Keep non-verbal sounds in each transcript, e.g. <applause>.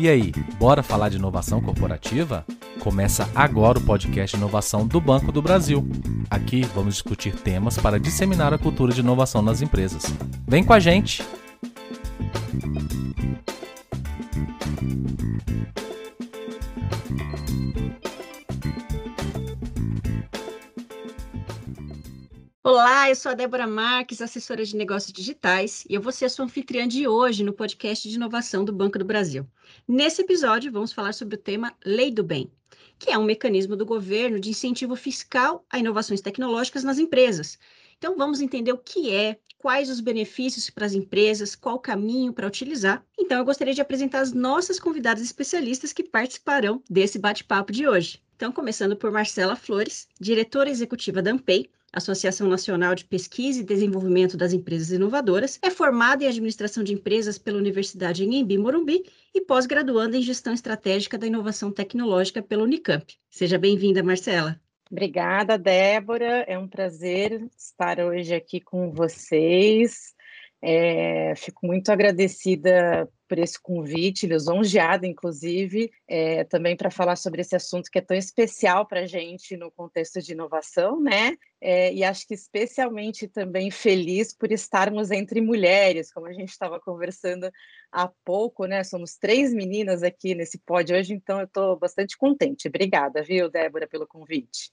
E aí, bora falar de inovação corporativa? Começa agora o podcast Inovação do Banco do Brasil. Aqui vamos discutir temas para disseminar a cultura de inovação nas empresas. Vem com a gente! Eu sou a Débora Marques, assessora de negócios digitais, e eu vou ser a sua anfitriã de hoje no podcast de inovação do Banco do Brasil. Nesse episódio, vamos falar sobre o tema Lei do Bem, que é um mecanismo do governo de incentivo fiscal a inovações tecnológicas nas empresas. Então, vamos entender o que é, quais os benefícios para as empresas, qual o caminho para utilizar. Então, eu gostaria de apresentar as nossas convidadas especialistas que participarão desse bate-papo de hoje. Então, começando por Marcela Flores, diretora executiva da Ampei, Associação Nacional de Pesquisa e Desenvolvimento das Empresas Inovadoras, é formada em Administração de Empresas pela Universidade Embi Morumbi e pós-graduanda em Gestão Estratégica da Inovação Tecnológica pela Unicamp. Seja bem-vinda, Marcela. Obrigada, Débora. É um prazer estar hoje aqui com vocês. É, fico muito agradecida por esse convite, lisonjeada, inclusive, é, também para falar sobre esse assunto que é tão especial para a gente no contexto de inovação, né? É, e acho que especialmente também feliz por estarmos entre mulheres, como a gente estava conversando há pouco, né? Somos três meninas aqui nesse pódio hoje, então eu estou bastante contente. Obrigada, viu, Débora, pelo convite.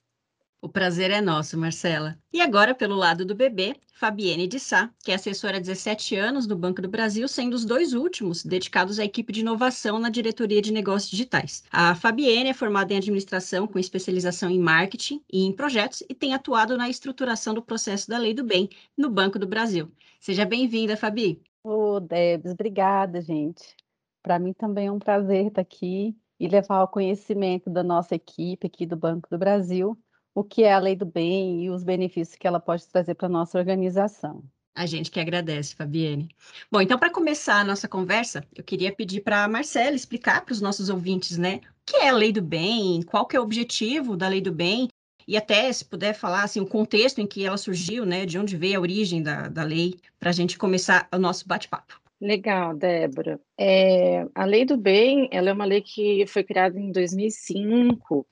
O prazer é nosso, Marcela. E agora, pelo lado do bebê, Fabienne de Sá, que é assessora há 17 anos no Banco do Brasil, sendo os dois últimos dedicados à equipe de inovação na diretoria de negócios digitais. A Fabienne é formada em administração com especialização em marketing e em projetos e tem atuado na estruturação do processo da Lei do Bem no Banco do Brasil. Seja bem-vinda, Fabi. Ô, oh, Debs, obrigada, gente. Para mim também é um prazer estar aqui e levar o conhecimento da nossa equipe aqui do Banco do Brasil o que é a lei do bem e os benefícios que ela pode trazer para a nossa organização. A gente que agradece, Fabiane. Bom, então, para começar a nossa conversa, eu queria pedir para a Marcela explicar para os nossos ouvintes, né, o que é a lei do bem, qual que é o objetivo da lei do bem, e até, se puder falar, assim, o contexto em que ela surgiu, né, de onde veio a origem da, da lei, para a gente começar o nosso bate-papo. Legal, Débora. É, a Lei do Bem, ela é uma lei que foi criada em 2005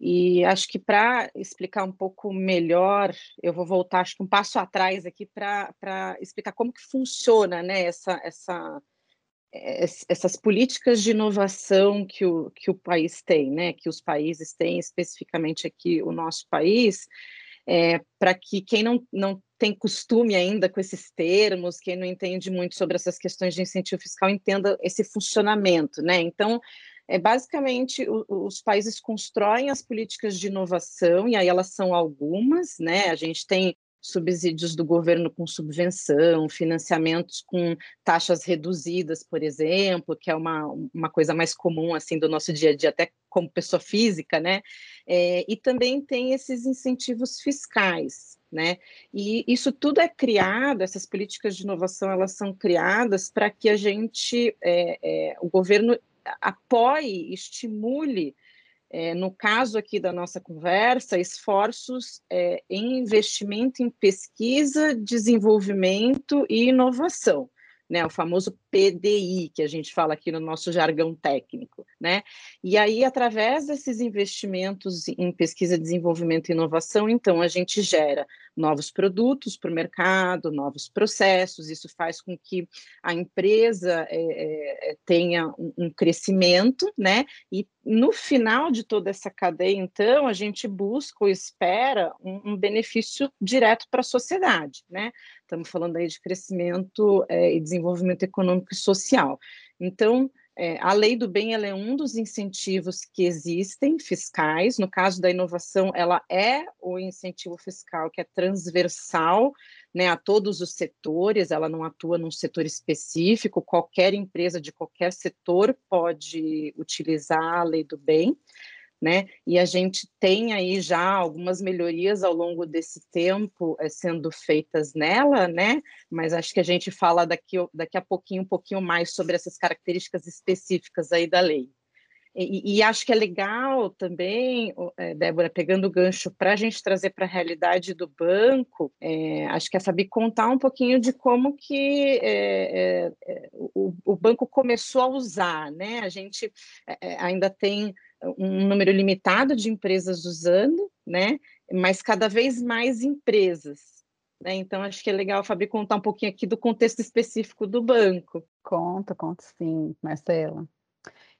e acho que para explicar um pouco melhor, eu vou voltar acho que um passo atrás aqui para explicar como que funciona né, essa, essa, essas políticas de inovação que o, que o país tem, né, que os países têm, especificamente aqui o nosso país, é, para que quem não, não tem costume ainda com esses termos, quem não entende muito sobre essas questões de incentivo fiscal, entenda esse funcionamento. Né? Então, é basicamente os países constroem as políticas de inovação e aí elas são algumas, né? A gente tem subsídios do governo com subvenção, financiamentos com taxas reduzidas, por exemplo, que é uma, uma coisa mais comum assim do nosso dia a dia, até como pessoa física, né? É, e também tem esses incentivos fiscais, né? E isso tudo é criado, essas políticas de inovação elas são criadas para que a gente, é, é, o governo apoie, estimule, é, no caso aqui da nossa conversa, esforços é, em investimento em pesquisa, desenvolvimento e inovação né, o famoso PDI, que a gente fala aqui no nosso jargão técnico, né? E aí, através desses investimentos em pesquisa, desenvolvimento e inovação, então a gente gera novos produtos para o mercado, novos processos, isso faz com que a empresa é, é, tenha um, um crescimento, né? E no final de toda essa cadeia, então, a gente busca ou espera um, um benefício direto para a sociedade, né? Estamos falando aí de crescimento é, e desenvolvimento econômico e social. Então, é, a lei do bem é um dos incentivos que existem fiscais. No caso da inovação, ela é o incentivo fiscal que é transversal né, a todos os setores, ela não atua num setor específico, qualquer empresa de qualquer setor pode utilizar a lei do bem né? E a gente tem aí já algumas melhorias ao longo desse tempo é, sendo feitas nela, né? Mas acho que a gente fala daqui, daqui a pouquinho um pouquinho mais sobre essas características específicas aí da lei. E, e, acho que é legal também, é, Débora, pegando o gancho para a gente trazer para a realidade do banco, é, acho que a Fabi contar um pouquinho de como que é, é, é o, o, banco começou a usar, né? A gente ainda tem um número limitado de empresas usando, né? Mas cada vez mais empresas. Né? Então, acho que é legal, Fabi, contar um pouquinho aqui do contexto específico do banco. Conta, conta sim, Marcela.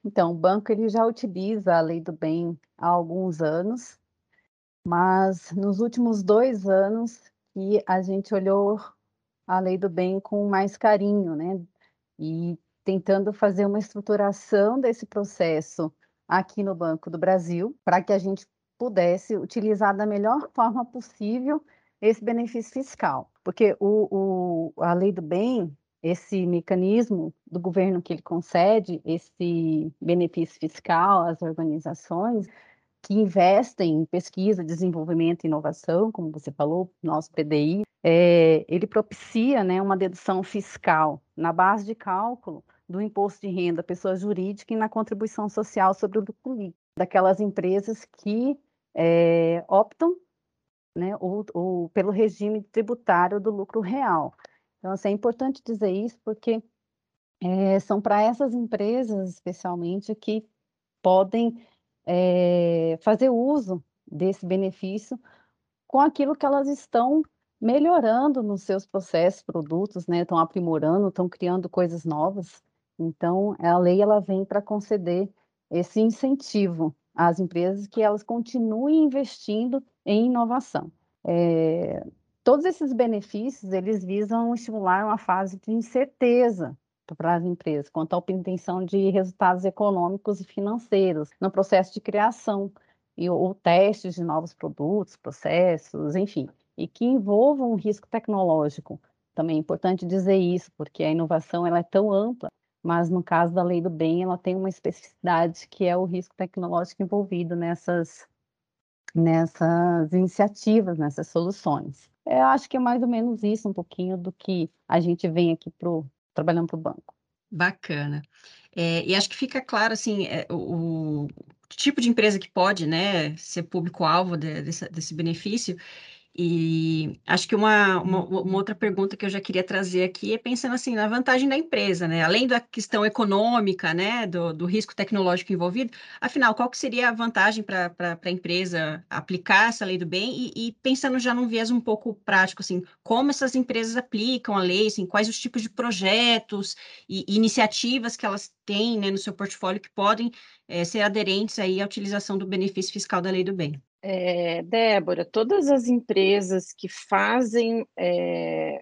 Então, o banco ele já utiliza a lei do bem há alguns anos, mas nos últimos dois anos que a gente olhou a lei do bem com mais carinho, né? E tentando fazer uma estruturação desse processo aqui no Banco do Brasil, para que a gente pudesse utilizar da melhor forma possível esse benefício fiscal. Porque o, o, a lei do bem, esse mecanismo do governo que ele concede esse benefício fiscal às organizações que investem em pesquisa, desenvolvimento e inovação, como você falou, nosso PDI, é, ele propicia né, uma dedução fiscal na base de cálculo do imposto de renda pessoa jurídica e na contribuição social sobre o lucro líquido daquelas empresas que é, optam né, ou, ou pelo regime tributário do lucro real. Então, assim, é importante dizer isso porque é, são para essas empresas, especialmente, que podem é, fazer uso desse benefício com aquilo que elas estão melhorando nos seus processos, produtos, né? Estão aprimorando, estão criando coisas novas. Então, a lei ela vem para conceder esse incentivo às empresas que elas continuem investindo em inovação. É, todos esses benefícios, eles visam estimular uma fase de incerteza para as empresas quanto à obtenção de resultados econômicos e financeiros no processo de criação e, ou testes de novos produtos, processos, enfim, e que envolvam um risco tecnológico. Também é importante dizer isso, porque a inovação ela é tão ampla, mas no caso da lei do bem, ela tem uma especificidade que é o risco tecnológico envolvido nessas nessas iniciativas, nessas soluções. Eu acho que é mais ou menos isso, um pouquinho do que a gente vem aqui pro, trabalhando para o banco. Bacana. É, e acho que fica claro, assim, é, o, o, tipo de empresa que pode, né, ser público-alvo de, desse, desse benefício, e acho que uma, uma, uma, outra pergunta que eu já queria trazer aqui é pensando assim na vantagem da empresa, né? Além da questão econômica, né, do, do risco tecnológico envolvido, afinal, qual que seria a vantagem para a empresa aplicar essa lei do bem? E, e, pensando já num viés um pouco prático, assim, como essas empresas aplicam a lei, assim, quais os tipos de projetos e, e iniciativas que elas têm né, no seu portfólio que podem é, ser aderentes aí à utilização do benefício fiscal da lei do bem. É, Débora, todas as empresas que fazem é,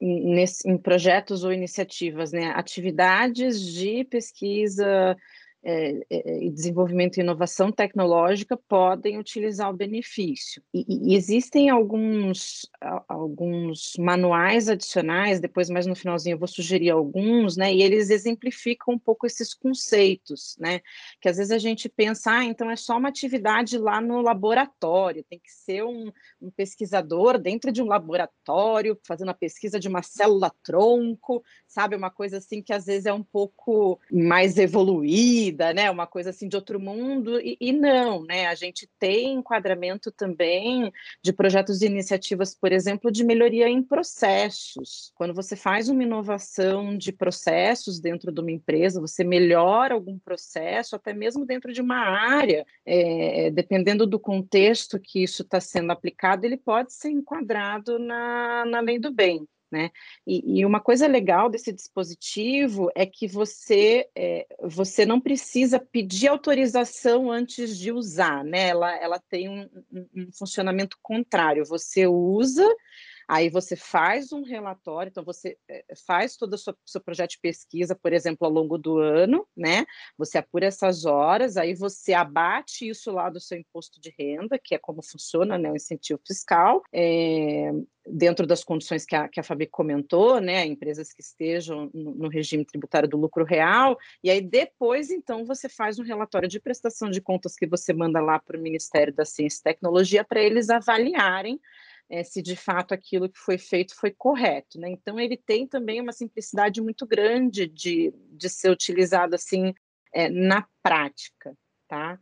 nesse, em projetos ou iniciativas, né, atividades de pesquisa, e desenvolvimento e inovação tecnológica podem utilizar o benefício. E, e, existem alguns, alguns manuais adicionais, depois mais no finalzinho eu vou sugerir alguns, né, e eles exemplificam um pouco esses conceitos, né, que às vezes a gente pensa, ah, então é só uma atividade lá no laboratório, tem que ser um, um pesquisador dentro de um laboratório, fazendo a pesquisa de uma célula-tronco, sabe, uma coisa assim que às vezes é um pouco mais evoluída, vida, né? Uma coisa assim de outro mundo, e, e, não, né? A gente tem enquadramento também de projetos e iniciativas, por exemplo, de melhoria em processos. Quando você faz uma inovação de processos dentro de uma empresa, você melhora algum processo, até mesmo dentro de uma área, é, dependendo do contexto que isso está sendo aplicado, ele pode ser enquadrado na, na lei do bem. Né? E, e, uma coisa legal desse dispositivo é que você, é, você não precisa pedir autorização antes de usar, né? Ela, ela tem um, um, um funcionamento contrário. Você usa Aí você faz um relatório, então você eh, faz todo o seu, projeto de pesquisa, por exemplo, ao longo do ano, né? Você apura essas horas, aí você abate isso lá do seu imposto de renda, que é como funciona né, o incentivo fiscal, é, dentro das condições que a, que a Fabi comentou, né? Empresas que estejam no regime tributário do lucro real, e aí depois, então, você faz um relatório de prestação de contas que você manda lá para o Ministério da Ciência e Tecnologia para eles avaliarem é, se de fato aquilo que foi feito foi correto. Né? Então, ele tem também uma simplicidade muito grande de, de ser utilizado assim é, na prática, tá?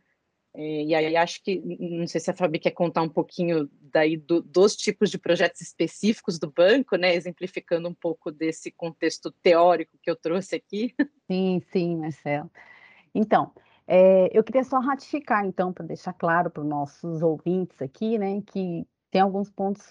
É, e aí acho que, não sei se a Fabi quer contar um pouquinho daí do, dos tipos de projetos específicos do banco, né, exemplificando um pouco desse contexto teórico que eu trouxe aqui. Sim, sim, Marcelo. Então, é, eu queria só ratificar, então, para deixar claro para os nossos ouvintes aqui, né, que tem alguns pontos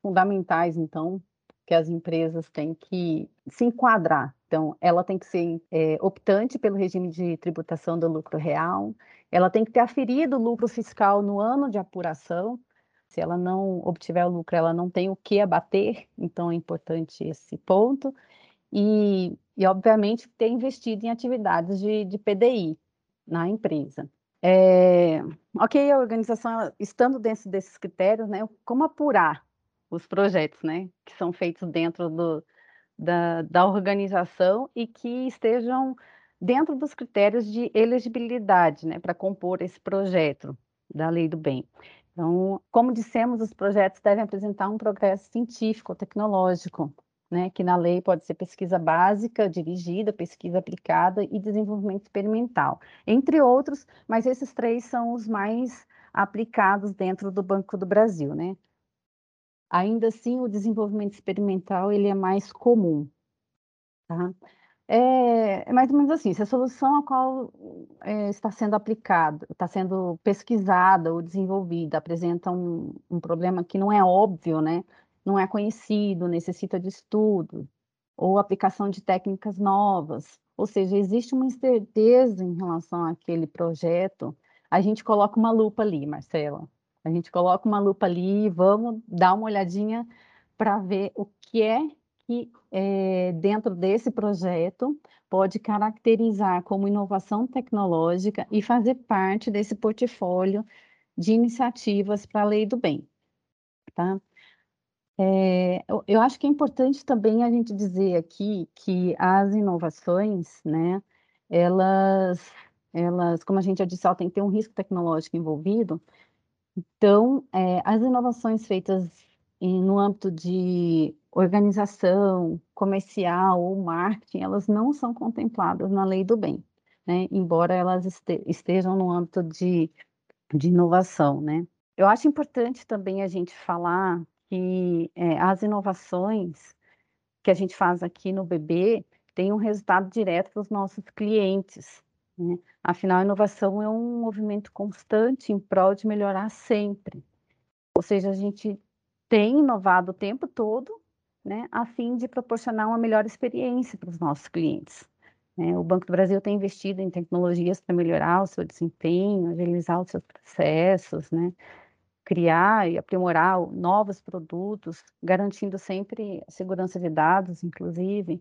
fundamentais, então, que as empresas têm que se enquadrar. Então, ela tem que ser é, optante pelo regime de tributação do lucro real, ela tem que ter aferido o lucro fiscal no ano de apuração. Se ela não obtiver o lucro, ela não tem o que abater, então é importante esse ponto. E, e obviamente, ter investido em atividades de, de PDI na empresa. É, ok, a organização, estando dentro desses critérios, né, como apurar os projetos, né, que são feitos dentro do, da, da organização e que estejam dentro dos critérios de elegibilidade, né, para compor esse projeto da Lei do Bem. Então, como dissemos, os projetos devem apresentar um progresso científico, tecnológico, né, que na lei pode ser pesquisa básica, dirigida, pesquisa aplicada e desenvolvimento experimental, entre outros, mas esses três são os mais aplicados dentro do Banco do Brasil, né? Ainda assim, o desenvolvimento experimental ele é mais comum, tá? É, é mais ou menos assim, se a solução a qual é, está sendo aplicada, está sendo pesquisada ou desenvolvida, apresenta um, um problema que não é óbvio, né? Não é conhecido, necessita de estudo, ou aplicação de técnicas novas, ou seja, existe uma incerteza em relação àquele projeto, a gente coloca uma lupa ali, Marcela. A gente coloca uma lupa ali e vamos dar uma olhadinha para ver o que é que, é, dentro desse projeto, pode caracterizar como inovação tecnológica e fazer parte desse portfólio de iniciativas para a lei do bem. Tá? É, eu, acho que é importante também a gente dizer aqui que as inovações, né, elas, elas, como a gente já disse, tem que ter um risco tecnológico envolvido, então, é, as inovações feitas em, no âmbito de organização comercial ou marketing, elas não são contempladas na lei do bem, né? embora elas este, estejam no âmbito de, de inovação. Né? Eu acho importante também a gente falar que é, as inovações que a gente faz aqui no BB têm um resultado direto para os nossos clientes, né? Afinal, a inovação é um movimento constante em prol de melhorar sempre. Ou seja, a gente tem inovado o tempo todo, né, a fim de proporcionar uma melhor experiência para os nossos clientes. Né? O Banco do Brasil tem investido em tecnologias para melhorar o seu desempenho, agilizar os seus processos, né? Criar e aprimorar novos produtos, garantindo sempre a segurança de dados, inclusive.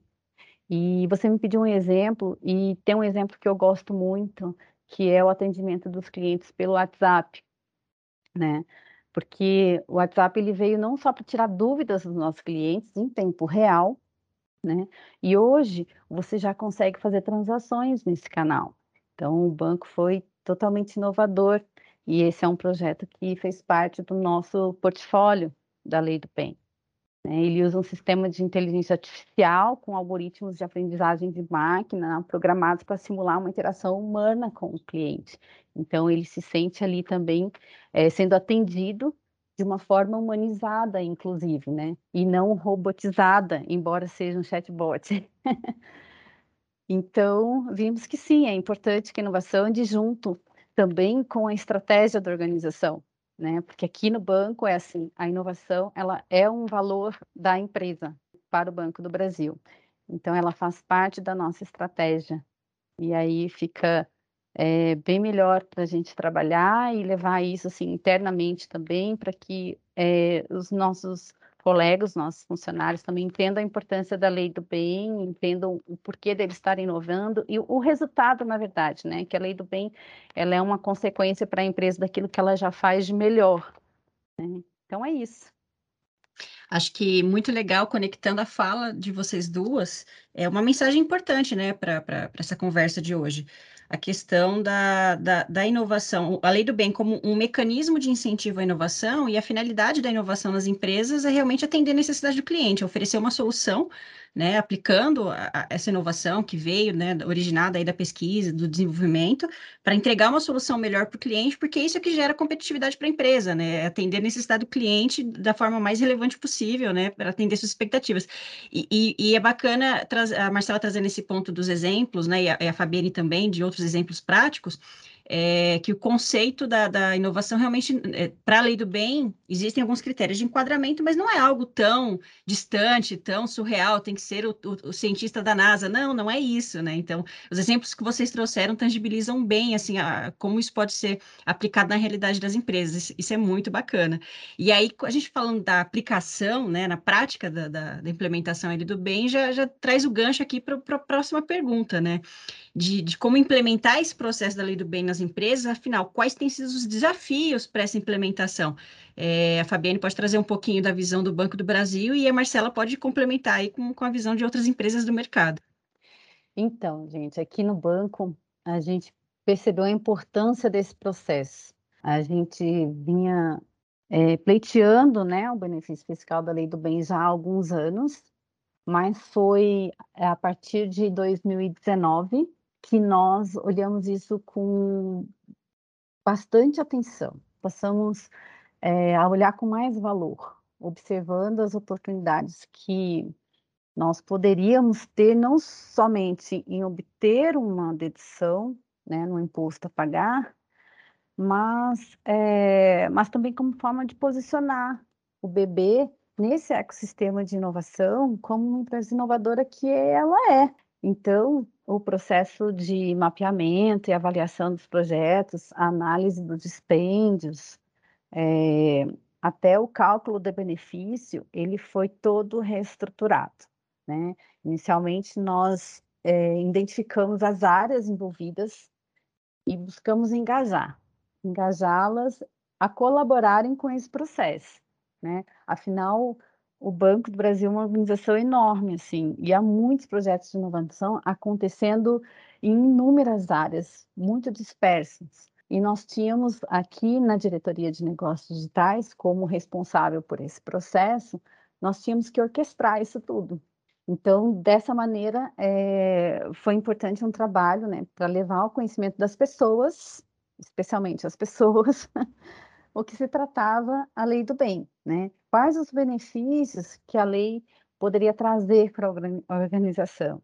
E você me pediu um exemplo, e tem um exemplo que eu gosto muito, que é o atendimento dos clientes pelo WhatsApp, né? Porque o WhatsApp ele veio não só para tirar dúvidas dos nossos clientes em tempo real, né? E hoje você já consegue fazer transações nesse canal. Então o banco foi totalmente inovador e esse é um projeto que fez parte do nosso portfólio da Lei do PEN. Né? Ele usa um sistema de inteligência artificial com algoritmos de aprendizagem de máquina programados para simular uma interação humana com o cliente. Então, ele se sente ali também é, sendo atendido de uma forma humanizada, inclusive, né? E não robotizada, embora seja um chatbot. <laughs> então, vimos que sim, é importante que a inovação ande junto também com a estratégia da organização né? Porque aqui no banco é assim, a inovação ela é um valor da empresa para o Banco do Brasil. Então ela faz parte da nossa estratégia. E aí fica é, bem melhor para a gente trabalhar e levar isso assim internamente também para que é, os nossos colegas, nossos funcionários também entendam a importância da lei do bem, entendam o porquê deles estarem inovando e o resultado, na verdade, né? Que a lei do bem ela é uma consequência para a empresa daquilo que ela já faz de melhor. Né? Então é isso. Acho que muito legal, conectando a fala de vocês duas, é uma mensagem importante, né, para essa conversa de hoje. A questão da, da, da, inovação, a lei do bem como um mecanismo de incentivo à inovação e a finalidade da inovação nas empresas é realmente atender a necessidade do cliente, oferecer uma solução né, aplicando a, a essa inovação que veio, né, originada aí da pesquisa, do desenvolvimento, para entregar uma solução melhor para o cliente, porque isso é que gera competitividade para a empresa, né, é atender a necessidade do cliente da forma mais relevante possível, né, para atender suas expectativas. E, e, e é bacana a Marcela trazendo esse ponto dos exemplos, né, e a, e a Fabiane também, de outros exemplos práticos, é, que o conceito da, da inovação realmente, é, para a lei do bem, existem alguns critérios de enquadramento, mas não é algo tão distante, tão surreal, tem que ser o, o, o, cientista da NASA. Não, não é isso, né? Então, os exemplos que vocês trouxeram tangibilizam bem, assim, a, como isso pode ser aplicado na realidade das empresas. Isso é muito bacana. E aí, a gente falando da aplicação, né, na prática da, da, da implementação ali do bem, já, já traz o gancho aqui para a próxima pergunta, né? De, de como implementar esse processo da lei do bem nas empresas, afinal, quais têm sido os desafios para essa implementação? É, a Fabiane pode trazer um pouquinho da visão do Banco do Brasil e a Marcela pode complementar aí com, com a visão de outras empresas do mercado. Então, gente, aqui no banco, a gente percebeu a importância desse processo. A gente vinha é, pleiteando né, o benefício fiscal da lei do bem já há alguns anos, mas foi a partir de 2019 que nós olhamos isso com bastante atenção, passamos é, a olhar com mais valor, observando as oportunidades que nós poderíamos ter, não somente em obter uma dedução né, no imposto a pagar, mas, é, mas também como forma de posicionar o bebê nesse ecossistema de inovação como uma empresa inovadora que ela é. Então, o processo de mapeamento e avaliação dos projetos, a análise dos dispêndios, é, até o cálculo de benefício, ele foi todo reestruturado. Né? Inicialmente, nós é, identificamos as áreas envolvidas e buscamos engajar, engajá-las a colaborarem com esse processo. Né? Afinal, o Banco do Brasil é uma organização enorme, assim, e há muitos projetos de inovação acontecendo em inúmeras áreas, muito dispersas. E nós tínhamos aqui na diretoria de negócios digitais, como responsável por esse processo, nós tínhamos que orquestrar isso tudo. Então, dessa maneira, é, foi importante um trabalho né, para levar ao conhecimento das pessoas, especialmente as pessoas, <laughs> o que se tratava a lei do bem, né? Quais os benefícios que a lei poderia trazer para a organização?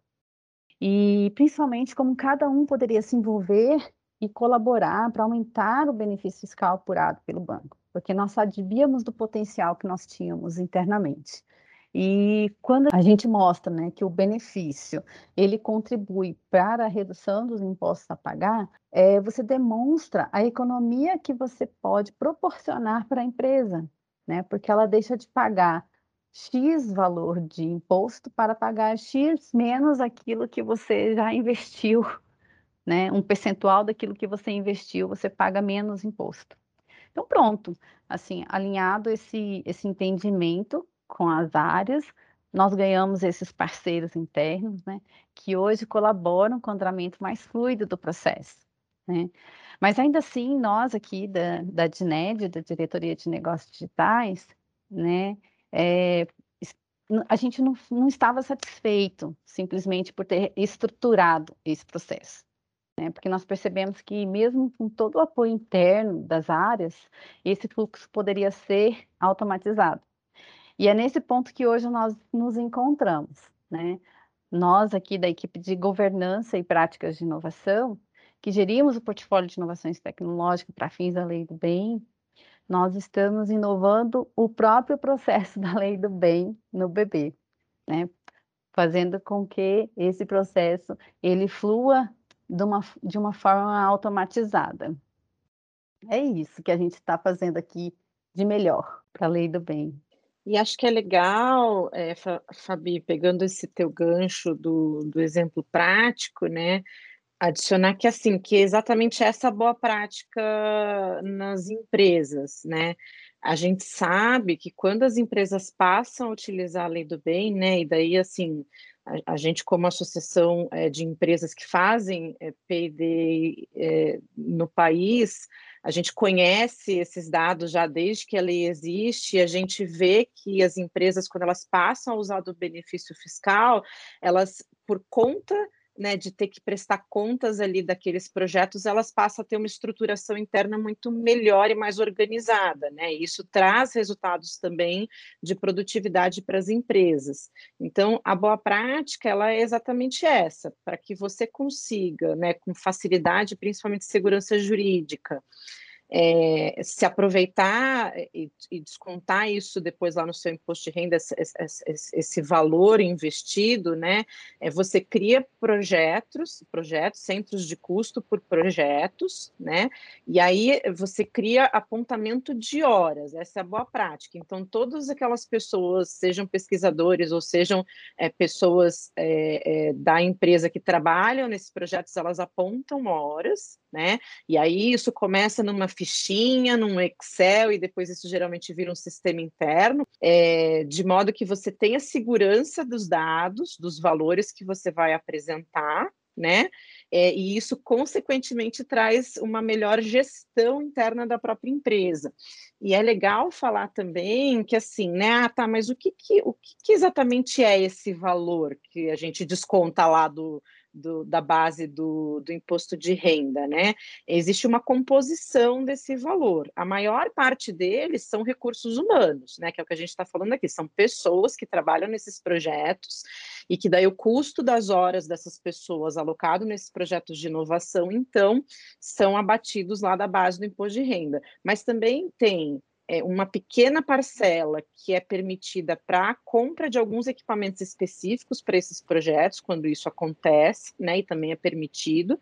E principalmente como cada um poderia se envolver e colaborar para aumentar o benefício fiscal apurado pelo banco, porque nós sabíamos do potencial que nós tínhamos internamente. E quando a gente mostra né, que o benefício ele contribui para a redução dos impostos a pagar, é, você demonstra a economia que você pode proporcionar para a empresa, né? Porque ela deixa de pagar X valor de imposto para pagar X menos aquilo que você já investiu, <laughs> né? Um percentual daquilo que você investiu, você paga menos imposto. Então, pronto, assim, alinhado esse, esse entendimento, com as áreas, nós ganhamos esses parceiros internos, né, que hoje colaboram com o andamento mais fluido do processo, né. Mas ainda assim, nós aqui da, da DINED, da Diretoria de Negócios Digitais, né, é, a gente não, não estava satisfeito simplesmente por ter estruturado esse processo. Né, porque nós percebemos que, mesmo com todo o apoio interno das áreas, esse fluxo poderia ser automatizado. E é nesse ponto que hoje nós nos encontramos, né? Nós aqui da equipe de governança e práticas de inovação, que gerimos o portfólio de inovações tecnológicas para fins da lei do bem, nós estamos inovando o próprio processo <laughs> da lei do bem no bebê, né? Fazendo com que esse processo ele flua de uma, de uma forma automatizada. É isso que a gente está fazendo aqui de melhor para a lei do bem. E acho que é legal, é, Fabi, pegando esse teu gancho do, do exemplo prático, né? Adicionar que assim, que é exatamente essa boa prática nas empresas, né? a gente sabe que quando as empresas passam a utilizar a lei do bem, né, e daí assim a, a gente como associação é, de empresas que fazem é, P&D é, no país, a gente conhece esses dados já desde que a lei existe, e a gente vê que as empresas, quando elas passam a usar do benefício fiscal, elas, por conta né, de ter que prestar contas ali daqueles projetos, elas passam a ter uma estruturação interna muito melhor e mais organizada, né? Isso traz resultados também de produtividade para as empresas. Então, a boa prática, ela é exatamente essa, para que você consiga, né, com facilidade, principalmente segurança jurídica, é, se aproveitar e, e, descontar isso depois lá no seu imposto de renda, esse, esse, esse, valor investido, né? É, você cria projetos, projetos, centros de custo por projetos, né? E aí você cria apontamento de horas, essa é a boa prática. Então, todas aquelas pessoas, sejam pesquisadores ou sejam é, pessoas da empresa que trabalham nesses projetos, elas apontam horas, né? E aí isso começa numa fichinha, num Excel, e depois isso geralmente vira um sistema interno, é, de modo que você tenha segurança dos dados, dos valores que você vai apresentar, né? É, e isso, consequentemente, traz uma melhor gestão interna da própria empresa. E é legal falar também que, assim, né? Ah, tá, mas o que, que o que, que exatamente é esse valor que a gente desconta lá do, do, da base do, do imposto de renda, né? Existe uma composição desse valor. A maior parte deles são recursos humanos, né? Que é o que a gente está falando aqui, são pessoas que trabalham nesses projetos e que daí o custo das horas dessas pessoas alocado nesses projetos de inovação, então, são abatidos lá da base do imposto de renda. Mas também tem é, uma pequena parcela que é permitida para a compra de alguns equipamentos específicos para esses projetos, quando isso acontece, né, e também é permitido,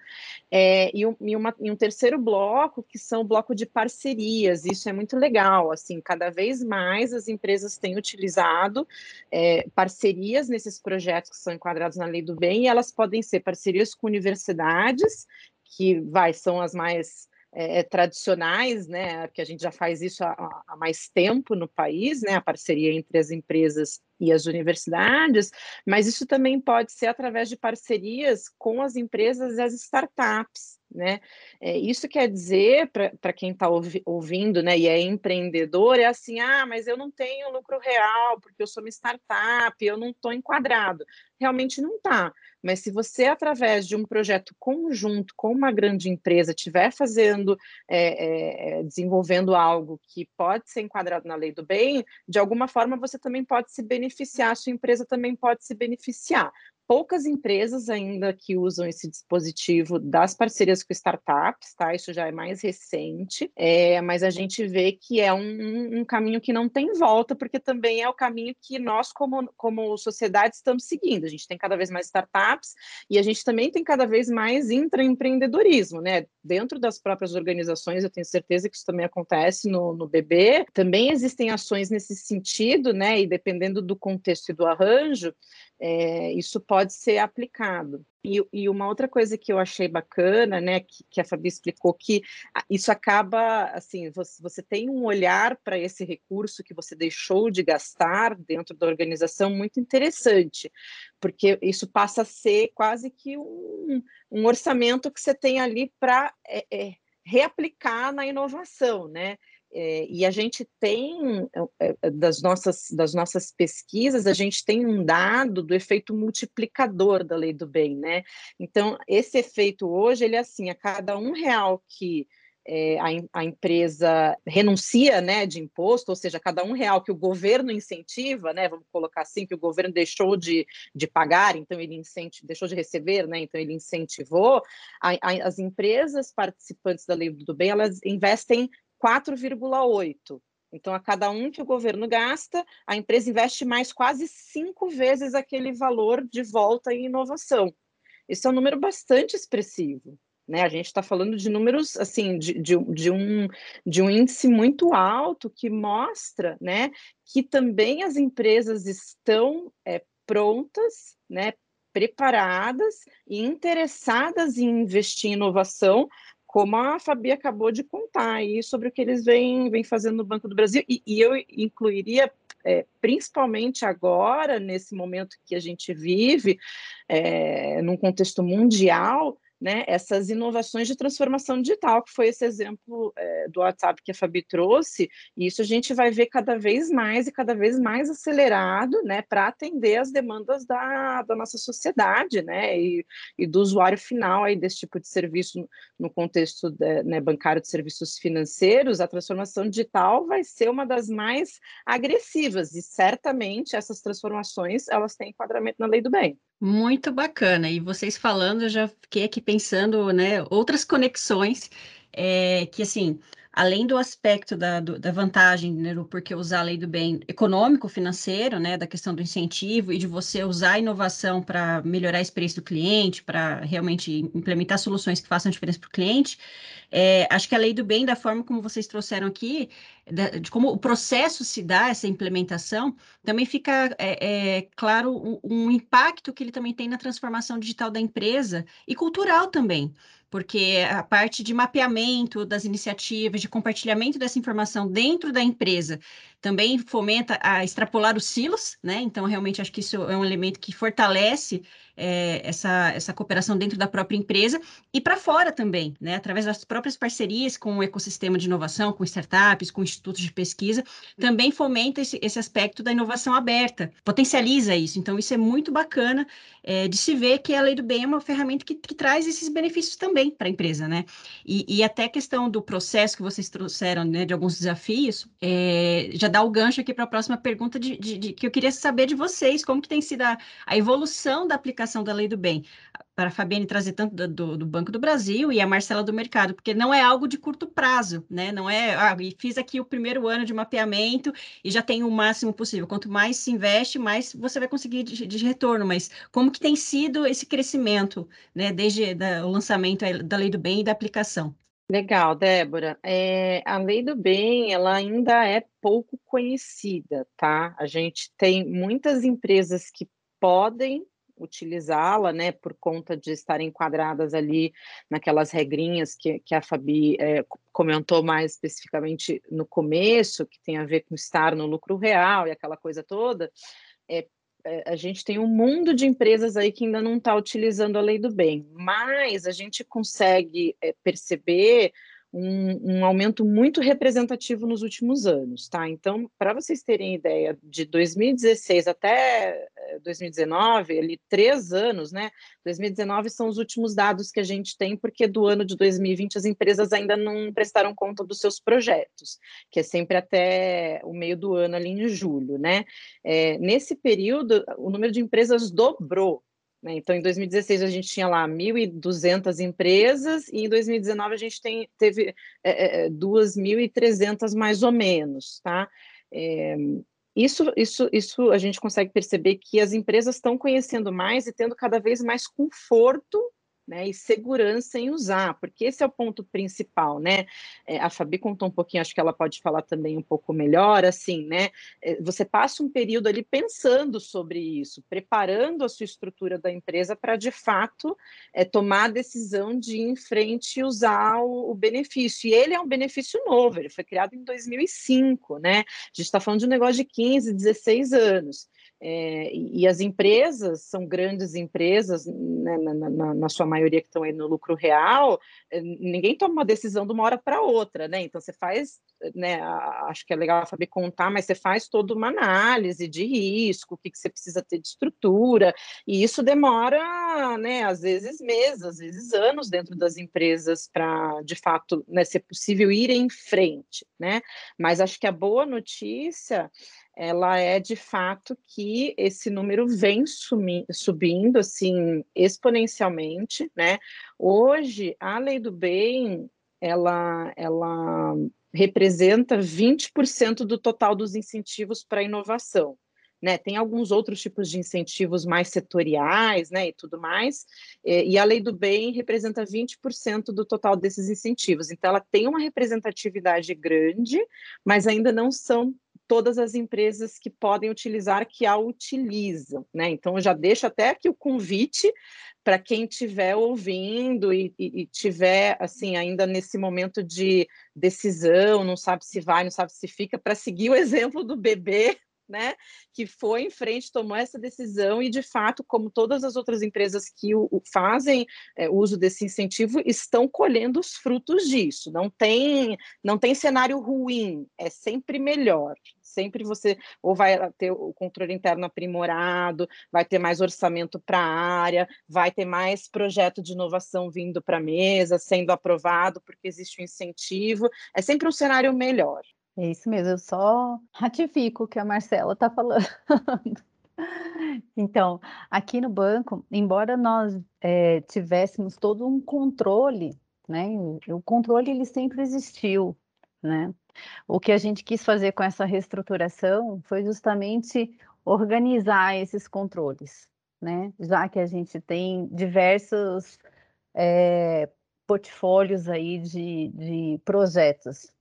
é, e, um, e, uma, e, um, terceiro bloco, que são o bloco de parcerias, isso é muito legal, assim, cada vez mais as empresas têm utilizado é, parcerias nesses projetos que são enquadrados na lei do bem, e elas podem ser parcerias com universidades, que vai, são as mais é, tradicionais, né, que a gente já faz isso há, há, mais tempo no país, né, a parceria entre as empresas e as universidades, mas isso também pode ser através de parcerias com as empresas e as startups, né? É, isso quer dizer, para quem está ouvi, ouvindo né, e é empreendedor, é assim: ah, mas eu não tenho lucro real, porque eu sou uma startup, eu não estou enquadrado. Realmente não está. Mas se você, através de um projeto conjunto com uma grande empresa, estiver fazendo, é, é, desenvolvendo algo que pode ser enquadrado na lei do bem, de alguma forma você também pode se beneficiar, a sua empresa também pode se beneficiar poucas empresas ainda que usam esse dispositivo das parcerias com startups, tá? Isso já é mais recente, é, mas a gente vê que é um, um, caminho que não tem volta, porque também é o caminho que nós, como, como sociedade, estamos seguindo. A gente tem cada vez mais startups e a gente também tem cada vez mais intraempreendedorismo, né? Dentro das próprias organizações, eu tenho certeza que isso também acontece no, no BB. Também existem ações nesse sentido, né? E dependendo do contexto e do arranjo, é, isso pode ser aplicado. E, e, uma outra coisa que eu achei bacana, né, que, que a Fabi explicou, que isso acaba, assim, você, você tem um olhar para esse recurso que você deixou de gastar dentro da organização muito interessante, porque isso passa a ser quase que um, um orçamento que você tem ali para é, é, reaplicar na inovação, né? É, e a gente tem, é, é, das nossas, das nossas pesquisas, a gente tem um dado do efeito multiplicador da lei do bem, né? Então, esse efeito hoje, ele é assim, a cada um real que é, a, a, empresa renuncia né, de imposto, ou seja, cada um real que o governo incentiva, né, vamos colocar assim, que o governo deixou de, de pagar, então ele incentivou, deixou de receber, né, então ele incentivou, a, a, as empresas participantes da lei do bem, elas investem 4,8. Então, a cada um que o governo gasta, a empresa investe mais quase cinco vezes aquele valor de volta em inovação. Esse é um número bastante expressivo. Né? A gente está falando de números assim de, de, de, um, de um índice muito alto que mostra né, que também as empresas estão é, prontas, né, preparadas e interessadas em investir em inovação como a Fabi acabou de contar aí sobre o que eles vêm, vêm fazendo no Banco do Brasil, e, e eu incluiria é, principalmente agora, nesse momento que a gente vive, é, num contexto mundial, né, essas inovações de transformação digital, que foi esse exemplo é, do WhatsApp que a Fabi trouxe, e isso a gente vai ver cada vez mais e cada vez mais acelerado né, para atender as demandas da, da nossa sociedade né, e, e, do usuário final aí desse tipo de serviço no contexto de, né, bancário de serviços financeiros, a transformação digital vai ser uma das mais agressivas, e certamente essas transformações elas têm enquadramento na lei do bem. Muito bacana. E vocês falando, eu já fiquei aqui pensando, né, outras conexões, é, que assim, além do aspecto da, do, da vantagem, né, do porquê usar a lei do bem econômico, financeiro, né, da questão do incentivo e de você usar a inovação para melhorar a experiência do cliente, para realmente implementar soluções que façam diferença para o cliente, é, acho que a lei do bem, da forma como vocês trouxeram aqui, de como o processo se dá, essa implementação, também fica é, é, claro um, um impacto que ele também tem na transformação digital da empresa e cultural também porque a parte de mapeamento das iniciativas, de compartilhamento dessa informação dentro da empresa, também fomenta a extrapolar os silos, né? Então, realmente, acho que isso é um elemento que fortalece é, essa, essa cooperação dentro da própria empresa e para fora também, né? Através das próprias parcerias com o ecossistema de inovação, com startups, com institutos de pesquisa, também fomenta esse, esse aspecto da inovação aberta, potencializa isso. Então, isso é muito bacana é, de se ver que a lei do bem é uma ferramenta que, que traz esses benefícios também para a empresa, né? E, e, até a questão do processo que vocês trouxeram, né, de alguns desafios, é, já dá o gancho aqui para a próxima pergunta de, de, de, que eu queria saber de vocês, como que tem sido a, a evolução da aplicação da lei do bem, para a Fabiane trazer tanto do, do, do, Banco do Brasil e a Marcela do mercado, porque não é algo de curto prazo, né? Não é, ah, e fiz aqui o primeiro ano de mapeamento e já tenho o máximo possível. Quanto mais se investe, mais você vai conseguir de, de retorno. Mas como que tem sido esse crescimento, né? Desde da, o lançamento da lei do bem e da aplicação? Legal, Débora. É, a lei do bem, ela ainda é pouco conhecida, tá? A gente tem muitas empresas que podem utilizá-la, né, por conta de estarem enquadradas ali naquelas regrinhas que, que a Fabi é, comentou mais especificamente no começo, que tem a ver com estar no lucro real e aquela coisa toda, é, a gente tem um mundo de empresas aí que ainda não está utilizando a lei do bem, mas a gente consegue é, perceber um, um, aumento muito representativo nos últimos anos, tá? Então, para vocês terem ideia, de 2016 até 2019, eh, ali três anos, né? 2019 são os últimos dados que a gente tem, porque do ano de 2020 as empresas ainda não prestaram conta dos seus projetos, que é sempre até o meio do ano, ali em julho, né? É, nesse período, o número de empresas dobrou? Então, em 2016, a gente tinha lá 1.200 empresas, e em 2019 a gente tem, teve é, 2.300 é, mais ou menos. Tá? É, isso, isso, isso a gente consegue perceber que as empresas estão conhecendo mais e tendo cada vez mais conforto né, e segurança em usar, porque esse é o ponto principal, né? É, a Fabi contou um pouquinho, acho que ela pode falar também um pouco melhor, assim, né? É, você passa um período ali pensando sobre isso, preparando a sua estrutura da empresa para, de fato, é, tomar a decisão de ir em frente e usar o, o, benefício. E ele é um benefício novo, ele foi criado em 2005, né? A gente está falando de um negócio de 15, 16 anos. É, e as empresas são grandes empresas, né, na, na, na, sua maioria que estão aí no lucro real, é, ninguém toma uma decisão de uma hora para outra, né? Então você faz, né? Acho que é legal saber contar, mas você faz toda uma análise de risco, o que, que você precisa ter de estrutura, e isso demora, né? Às vezes meses, às vezes anos dentro das empresas para, de fato, né, ser possível ir em frente, né? Mas acho que a boa notícia ela é de fato que esse número vem subindo assim exponencialmente, né? Hoje a lei do bem ela ela representa 20% do total dos incentivos para inovação. Né, tem alguns outros tipos de incentivos mais setoriais, né, e tudo mais, e a lei do bem representa 20% do total desses incentivos. Então, ela tem uma representatividade grande, mas ainda não são todas as empresas que podem utilizar, que a utilizam, né? Então, já deixo até aqui o convite para quem estiver ouvindo e, e, e, tiver, assim, ainda nesse momento de decisão, não sabe se vai, não sabe se fica, para seguir o <laughs> exemplo do bebê, né, que foi em frente, tomou essa decisão e, de fato, como todas as outras empresas que o, o fazem é, uso desse incentivo, estão colhendo os frutos disso. Não tem, não tem cenário ruim, é sempre melhor. Sempre você ou vai ter o controle interno aprimorado, vai ter mais orçamento para a área, vai ter mais projeto de inovação vindo para a mesa, sendo aprovado, porque existe um incentivo. É sempre um cenário melhor. É isso mesmo, eu só <laughs> ratifico o que a Marcela está falando. Então, aqui no banco, embora nós é, tivéssemos todo um controle, né? O controle ele sempre existiu, né? O que a gente quis fazer com essa reestruturação foi justamente organizar esses controles, né? Já que a gente tem diversos é, portfólios aí de, de projetos,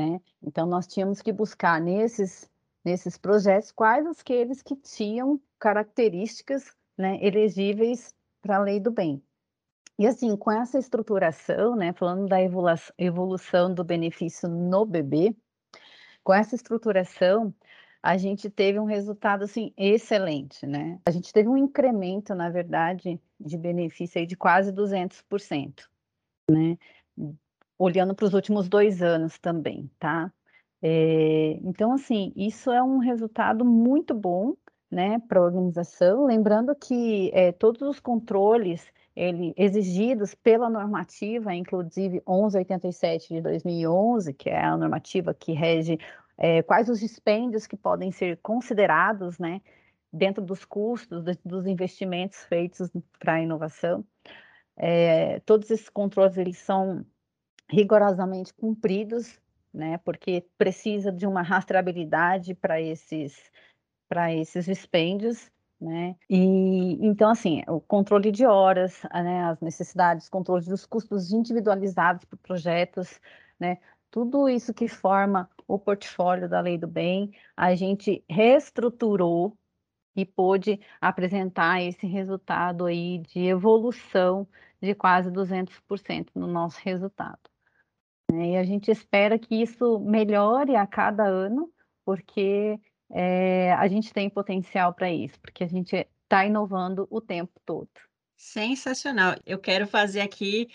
né? Então, nós tínhamos que buscar nesses, nesses projetos quais aqueles que tinham características né, elegíveis para a lei do bem. E assim, com essa estruturação, né, falando da evolução do benefício no bebê, com essa estruturação, a gente teve um resultado assim excelente, né? A gente teve um incremento, na verdade, de benefício aí de quase 200%, né? Olhando para os últimos dois anos também, tá? É, então, assim, isso é um resultado muito bom, né, para a organização. Lembrando que é, todos os controles ele, exigidos pela normativa, inclusive 1187 de 2011, que é a normativa que rege é, quais os dispêndios que podem ser considerados, né, dentro dos custos dos investimentos feitos para a inovação. É, todos esses controles eles são rigorosamente cumpridos, né, porque precisa de uma rastreabilidade para esses para esses dispêndios, né? E então assim, o controle de horas, né, as necessidades, controle dos custos individualizados por projetos, né? Tudo isso que forma o portfólio da Lei do Bem, a gente reestruturou e pôde apresentar esse resultado aí de evolução de quase 200% no nosso resultado. Né? E a gente espera que isso melhore a cada ano, porque é, a gente tem potencial para isso, porque a gente está inovando o tempo todo. Sensacional. Eu quero fazer aqui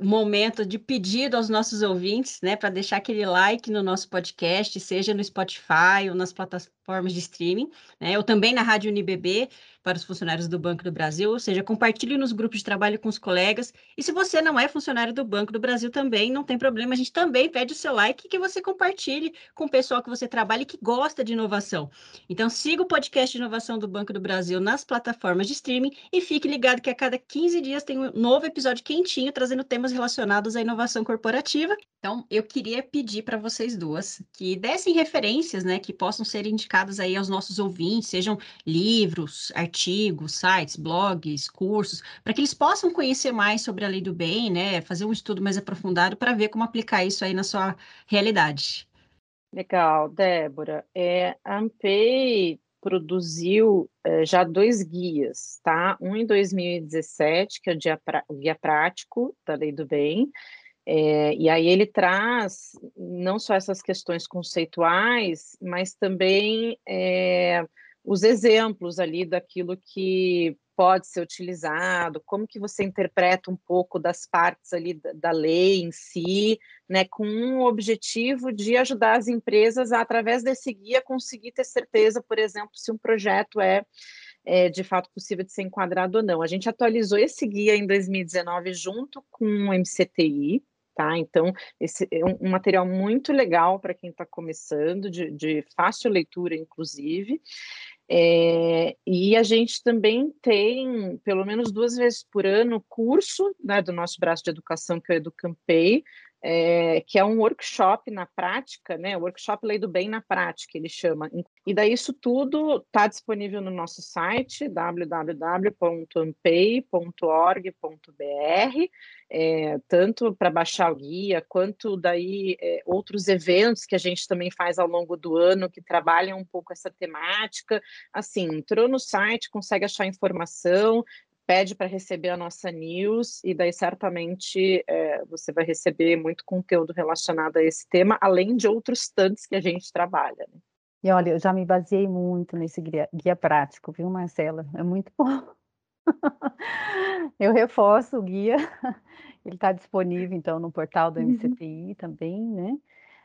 um momento de pedido aos nossos ouvintes, né, para deixar aquele like no nosso podcast, seja no Spotify ou nas plataformas de streaming, né, ou também na Rádio UniBB, para os funcionários do Banco do Brasil, ou seja, compartilhe nos grupos de trabalho com os colegas. E se você não é funcionário do Banco do Brasil também, não tem problema, a gente também pede o seu like que você compartilhe com o pessoal que você trabalha e que gosta de inovação. Então, siga o podcast de inovação do Banco do Brasil nas plataformas de streaming e fique ligado que a cada 15 dias tem um novo episódio quentinho trazendo temas relacionados à inovação corporativa. Então, eu queria pedir para vocês duas que dessem referências, né, que possam ser indicadas aí aos nossos ouvintes, sejam livros, artigos, artigos, sites, blogs, cursos, para que eles possam conhecer mais sobre a lei do bem, né? Fazer um estudo mais aprofundado para ver como aplicar isso aí na sua realidade. Legal, Débora. É, a Ampei produziu é, já dois guias, tá? Um em 2017, que é o, dia o Guia Prático da Lei do Bem, é, e aí ele traz não só essas questões conceituais, mas também é, os exemplos ali daquilo que pode ser utilizado, como que você interpreta um pouco das partes ali da, lei em si, né, com o objetivo de ajudar as empresas a, através desse guia, conseguir ter certeza, por exemplo, se um projeto é, é de fato possível de ser enquadrado ou não. A gente atualizou esse guia em 2019 junto com o MCTI, tá? Então, esse é um, um material muito legal para quem está começando, de, de, fácil leitura, inclusive. É, e a gente também tem, pelo menos duas vezes por ano, curso né, do nosso braço de educação, que é o Educampei, é, que é um workshop na prática, né? Workshop Lei do Bem na prática, ele chama. E daí isso tudo está disponível no nosso site www.ampei.org.br, é, tanto para baixar o guia quanto daí é, outros eventos que a gente também faz ao longo do ano que trabalham um pouco essa temática. Assim, entrou no site, consegue achar informação, pede para receber a nossa news e daí certamente é, você vai receber muito conteúdo relacionado a esse tema, além de outros tantos que a gente trabalha. Né? E olha, eu já me baseei muito nesse guia, guia prático, viu, Marcela? É muito bom. <laughs> eu reforço o guia, <laughs> ele está disponível então no portal do MCTI uhum. também, né?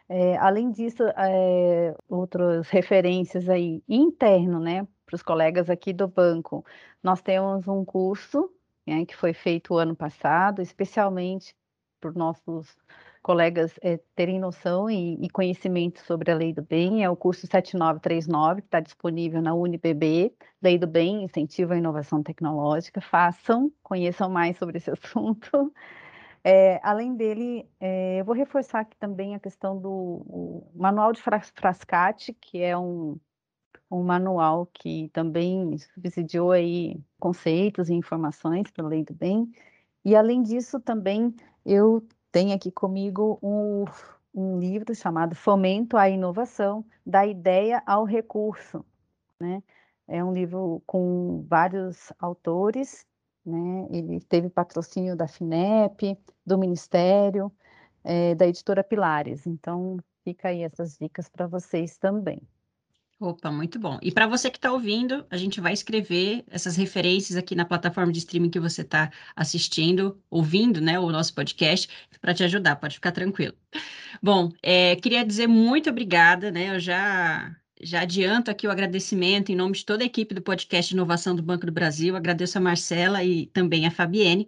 É, além disso, é, outras referências aí interno, né, para os colegas aqui do banco. Nós temos um curso né, que foi feito o ano passado, especialmente para os nossos colegas é, terem noção e, e, conhecimento sobre a Lei do Bem, é o curso 7939, que está disponível na UniBB, Lei do Bem, Incentivo à Inovação Tecnológica. Façam, conheçam mais sobre esse <laughs> assunto. É, além dele, é, eu vou reforçar aqui também a questão do Manual de Frascate, que é um, um manual que também subsidiou aí conceitos e informações para a Lei do Bem. E, além disso, também eu tenho aqui comigo um, um livro chamado Fomento à Inovação, da Ideia ao Recurso. Né? É um livro com vários autores né? Ele teve patrocínio da FINEP, do Ministério, é, da editora Pilares. Então, fica aí essas dicas para vocês também. Opa, muito bom. E para você que está ouvindo, a gente vai escrever essas referências aqui na plataforma de streaming que você está assistindo, ouvindo, né, o nosso podcast, para te ajudar, pode ficar tranquilo. Bom, é, queria dizer muito obrigada, né? Eu já já adianto aqui o agradecimento em nome de toda a equipe do podcast Inovação do Banco do Brasil. Agradeço a Marcela e também a Fabienne.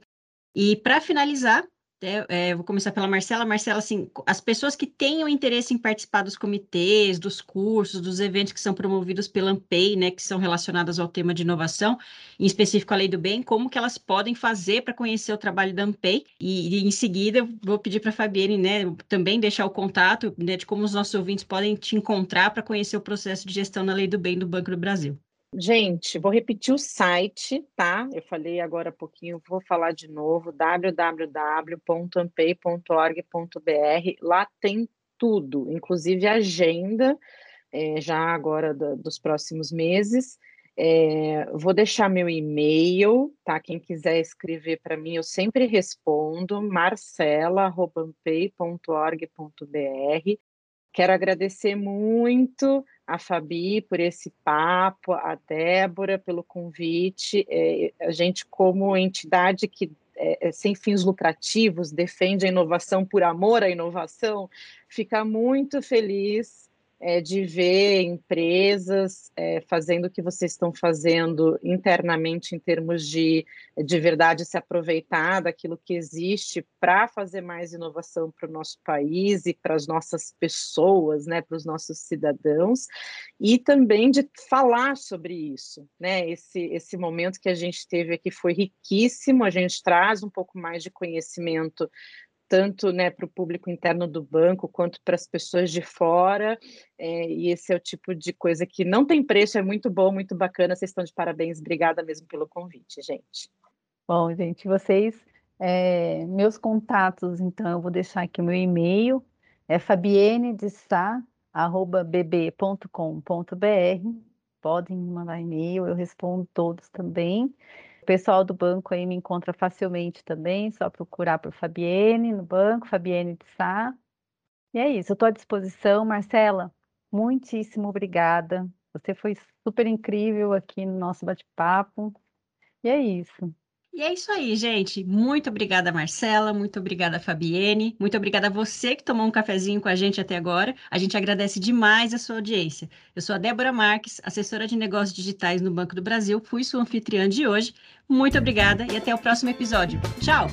E para finalizar, é, vou começar pela Marcela. Marcela, assim, as pessoas que tenham interesse em participar dos comitês, dos cursos, dos eventos que são promovidos pela AMPEI, né, que são relacionados ao tema de inovação, em específico a Lei do Bem, como que elas podem fazer para conhecer o trabalho da AMPEI? E, e em seguida, vou pedir para a Fabiane, né, também deixar o contato, né, de como os nossos ouvintes podem te encontrar para conhecer o processo de gestão na Lei do Bem do Banco do Brasil. Gente, vou repetir o site, tá? Eu falei agora há pouquinho, vou falar de novo: www.ampei.org.br. Lá tem tudo, inclusive agenda, é, já agora dos próximos meses. É, vou deixar meu e-mail, tá? Quem quiser escrever para mim, eu sempre respondo, marcela.ampei.org.br. Quero agradecer muito a Fabi por esse papo, a Débora pelo convite. É, a gente, como entidade que é, é, sem fins lucrativos defende a inovação por amor à inovação, fica muito feliz é, de ver empresas é, fazendo o que vocês estão fazendo internamente em termos de, de verdade se aproveitar daquilo que existe para fazer mais inovação para o nosso país e para as nossas pessoas, né, para os nossos cidadãos, e também de falar sobre isso, né? Esse, esse momento que a gente teve aqui foi riquíssimo, a gente traz um pouco mais de conhecimento tanto né, para o público interno do banco quanto para as pessoas de fora. É, e esse é o tipo de coisa que não tem preço, é muito bom, muito bacana. Vocês estão de parabéns. Obrigada mesmo pelo convite, gente. Bom, gente, vocês, é, meus contatos, então, eu vou deixar aqui meu e-mail, é fabienedesá.bb.com.br. Podem mandar e-mail, eu respondo todos também pessoal do banco aí me encontra facilmente também, só procurar por Fabienne no banco, Fabienne de Sá. E é isso, eu estou à disposição. Marcela, muitíssimo obrigada. Você foi super incrível aqui no nosso bate-papo. E é isso. E é isso aí, gente. Muito obrigada, Marcela. Muito obrigada, Fabienne. Muito obrigada a você que tomou um cafezinho com a gente até agora. A gente agradece demais a sua audiência. Eu sou a Débora Marques, assessora de negócios digitais no Banco do Brasil. Fui sua anfitriã de hoje. Muito obrigada e até o próximo episódio. Tchau!